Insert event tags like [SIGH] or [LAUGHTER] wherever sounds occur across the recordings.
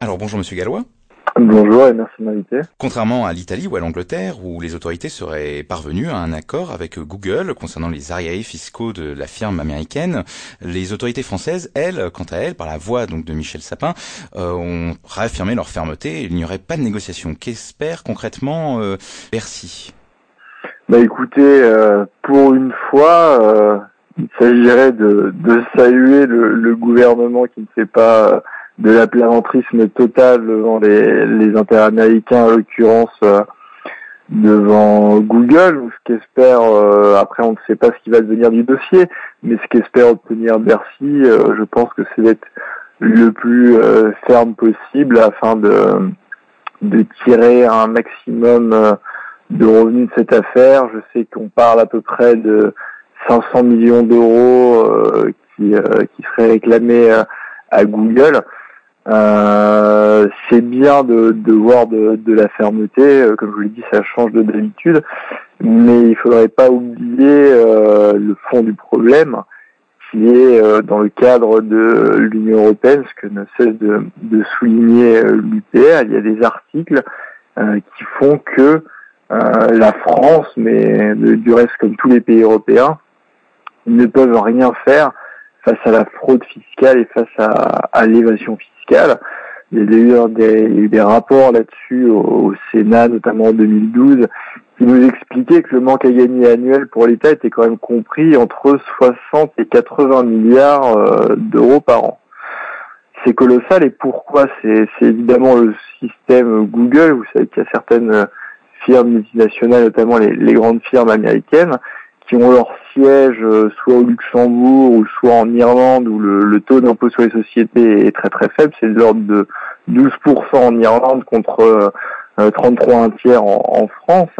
Alors bonjour Monsieur Gallois. Bonjour et merci de m'inviter. Contrairement à l'Italie ou à l'Angleterre, où les autorités seraient parvenues à un accord avec Google concernant les arriérés fiscaux de la firme américaine, les autorités françaises, elles, quant à elles, par la voix donc de Michel Sapin, euh, ont réaffirmé leur fermeté. Il n'y aurait pas de négociation. Qu'espère concrètement euh, Bercy? Bah écoutez, euh, pour une fois, il s'agirait de, saluer le, le, gouvernement qui ne fait pas de la plaisanterisme total devant les, les intérêts américains, en l'occurrence euh, devant Google, ou ce qu'espère, euh, après on ne sait pas ce qui va devenir du dossier, mais ce qu'espère obtenir Bercy, euh, je pense que c'est d'être le plus ferme possible afin de, de tirer un maximum de revenus de cette affaire. Je sais qu'on parle à peu près de 500 millions d'euros qui, qui seraient réclamés à Google. Euh, c'est bien de, de voir de, de, la fermeté, euh, comme je vous l'ai dit, ça change de d'habitude, mais il faudrait pas oublier euh, le fond du problème, qui est euh, dans le cadre de l'Union européenne, ce que ne cesse de, de souligner l'UPR, il y a des articles qui font que la France, mais du reste comme tous les pays européens, ne peuvent rien faire face à la fraude fiscale et face à, à l'évasion fiscale il y a eu des, rapports là-dessus au, Sénat, notamment en 2012, qui nous expliquaient que le manque à gagner annuel pour l'État était quand même compris entre 60 et 80 milliards euh, d'euros par an. C'est colossal et pourquoi? C'est évidemment le système Google. Vous savez qu'il y a certaines firmes multinationales, notamment les grandes firmes américaines, qui ont leur siège euh, soit au Luxembourg ou soit en Irlande où le, taux d'impôt sur les sociétés est très très faible, c'est de l'ordre de 12% en Irlande contre 33 euh, un tiers en, France.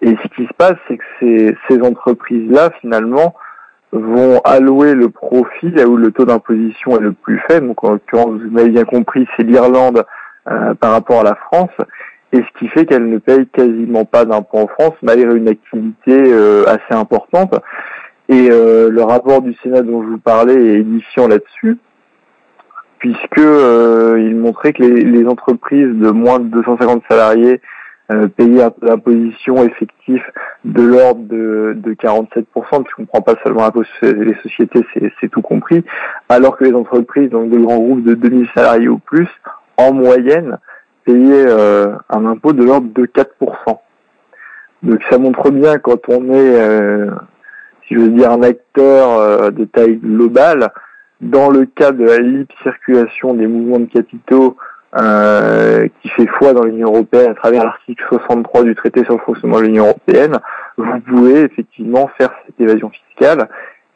Et ce qui se passe, c'est que ces, ces entreprises-là, finalement, vont allouer le profit là où le taux d'imposition est le plus faible. Donc en l'occurrence, vous m'avez bien compris, c'est l'Irlande euh, par rapport à la France et ce qui fait qu'elle ne paye quasiment pas d'impôts en France malgré une activité euh, assez importante. Et euh, le rapport du Sénat dont je vous parlais est édifiant là-dessus, puisque euh, il montrait que les, entreprises de moins de 250 salariés payaient un d'imposition effectif de l'ordre de, de 47%, puisqu'on ne prend pas seulement l'impôt les sociétés, c'est tout compris, alors que les entreprises, donc de grands groupes de 2000 salariés ou plus, en moyenne, payer euh, un impôt de l'ordre de 4%. Donc ça montre bien quand on est, euh, si je veux dire, un acteur euh, de taille globale, dans le cas de la libre circulation des mouvements de capitaux qui fait foi dans l'Union européenne à travers l'article 63 du traité sur le fonctionnement de l'Union européenne, vous pouvez effectivement faire cette évasion fiscale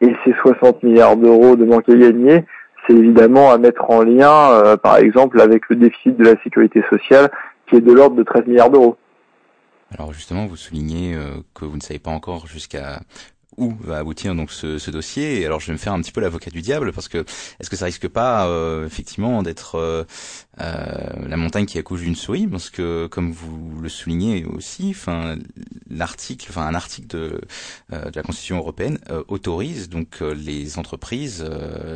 et ces 60 milliards d'euros de manque à gagner, c'est évidemment à mettre en lien, euh, par exemple, avec le déficit de la sécurité sociale, qui est de l'ordre de 13 milliards d'euros. Alors justement, vous soulignez euh, que vous ne savez pas encore jusqu'à où va aboutir donc ce, ce, dossier. Et alors je vais me faire un petit peu l'avocat du diable parce que est-ce que ça risque pas euh, effectivement d'être euh, euh, la montagne qui accouche d'une souris? Parce que comme vous le soulignez aussi, enfin l'article, enfin un article de, de la Constitution européenne autorise donc les entreprises,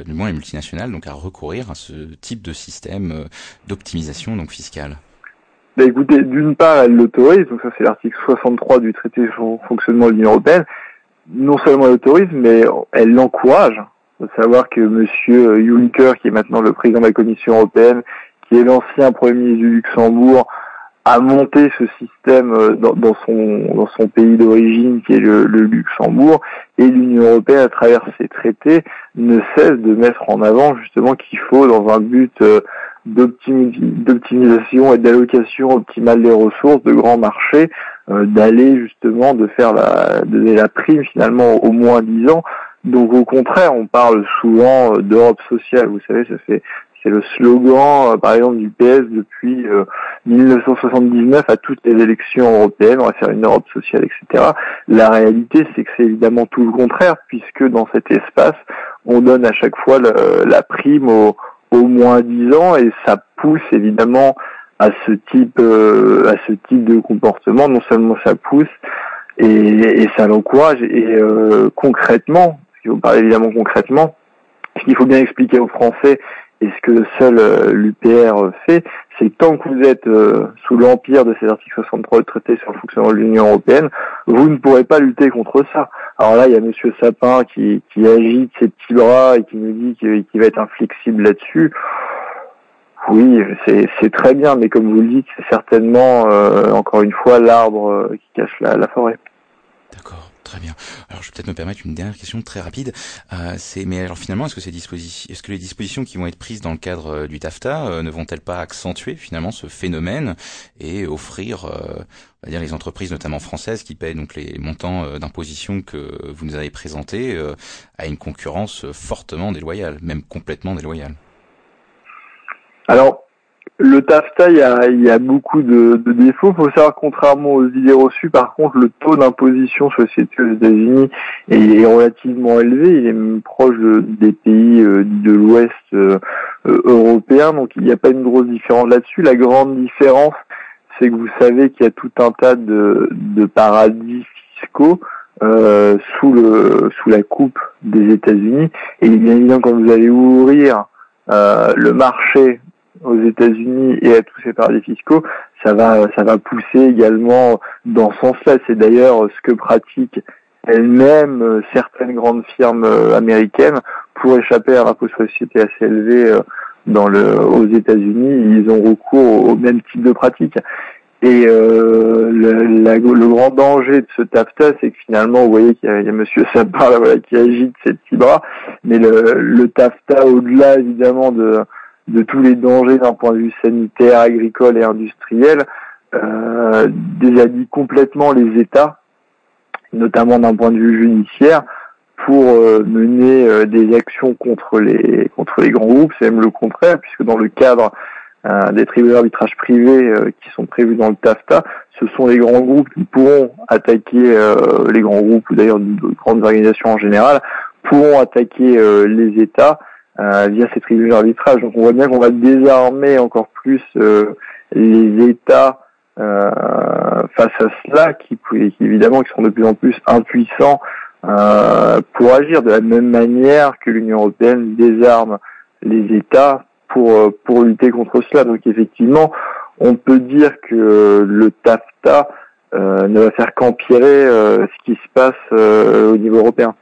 du moins les multinationales, donc à recourir à ce type de système d'optimisation donc fiscale. Bah écoutez, d'une part, elle l'autorise, donc ça c'est l'article 63 du traité sur le fonctionnement de l'Union européenne, non seulement elle autorise, mais elle l'encourage. Il savoir que Monsieur Juncker, qui est maintenant le président de la Commission européenne, qui est l'ancien Premier ministre du Luxembourg, a monté ce système euh, dans, son, pays d'origine, qui est le, Luxembourg, et l'Union européenne, à travers ses traités, ne cesse de mettre en avant justement qu'il faut, dans un but euh, d'optimisation et d'allocation optimale des ressources de grands marchés, d'aller justement de faire la, donner la prime finalement au moins 10 ans. Donc au contraire, on parle souvent euh, d'Europe sociale. Vous savez, ça fait c'est le slogan, euh, par exemple, du PS depuis 1979 à toutes les élections européennes. On va faire une Europe sociale, etc. La réalité, c'est que c'est évidemment tout le contraire, puisque dans cet espace, on donne à chaque fois la prime au, au moins 10 ans et ça pousse évidemment à ce type euh, à ce type de comportement. Non seulement ça pousse et, et ça l'encourage et euh, concrètement, si vous parlez évidemment concrètement, ce qu'il faut bien expliquer aux Français Et ce que seul euh, l'UPR fait, c'est que tant que vous êtes euh, sous l'empire de ces articles 63 du traité sur le fonctionnement de l'Union européenne, vous ne pourrez pas lutter contre ça. Alors là, il y a Monsieur Sapin qui, qui agite ses petits bras et qui nous dit qu'il va être inflexible là-dessus. Oui, c'est très bien, mais comme vous le dites, c'est certainement, euh, encore une fois, l'arbre qui cache la, forêt. D'accord. Très bien. Alors, je vais peut-être me permettre une dernière question très rapide. Euh, c'est, mais alors finalement, est-ce que ces dispositions, est-ce que les dispositions qui vont être prises dans le cadre euh, du TAFTA euh, ne vont-elles pas accentuer finalement ce phénomène et offrir, on va dire, les entreprises, notamment françaises, qui paient donc les montants d'imposition que vous nous avez présentés, à une concurrence fortement déloyale, même complètement déloyale? Alors, le TAFTA, il y a, il y a beaucoup de, de défauts. Il faut savoir, contrairement aux idées reçues, par contre, le taux d'imposition société aux États-Unis est, relativement élevé. Il est même proche des pays euh, de l'Ouest euh, euh, européen, donc il n'y a pas une grosse différence là-dessus. La grande différence, c'est que vous savez qu'il y a tout un tas de, de paradis fiscaux euh, sous le sous la coupe des États-Unis. Et bien évidemment, quand vous allez ouvrir euh, le marché aux États-Unis et à tous ces paradis fiscaux, ça va, ça va pousser également dans ce sens-là. C'est d'ailleurs ce que pratiquent elles-mêmes euh, certaines grandes firmes euh, américaines pour échapper à un impôt société assez élevé euh, dans le, aux États-Unis. Ils ont recours au même type de pratiques. Et euh, le, le, grand danger de ce TAFTA, c'est que finalement, vous voyez qu'il y, y a Monsieur Sapin [LAUGHS] là, qui agite ses petits bras, mais le, le TAFTA, au-delà évidemment de, de tous les dangers d'un point de vue sanitaire, agricole et industriel, euh, complètement les États, notamment d'un point de vue judiciaire, pour euh, mener euh, des actions contre les contre les grands groupes. C'est même le contraire, puisque dans le cadre euh, des tribunaux d'arbitrage privés qui sont prévus dans le TAFTA, ce sont les grands groupes qui pourront attaquer les grands groupes ou d'ailleurs de grandes organisations en général pourront attaquer les États euh, via ces tribunaux d'arbitrage. Donc on voit bien qu'on va désarmer encore plus euh, les États euh, face à cela, qui, qui, évidemment qui sont de plus en plus impuissants pour agir de la même manière que l'Union européenne désarme les États pour pour lutter contre cela. Donc effectivement, on peut dire que le TAFTA ne va faire qu'empirer ce qui se passe au niveau européen.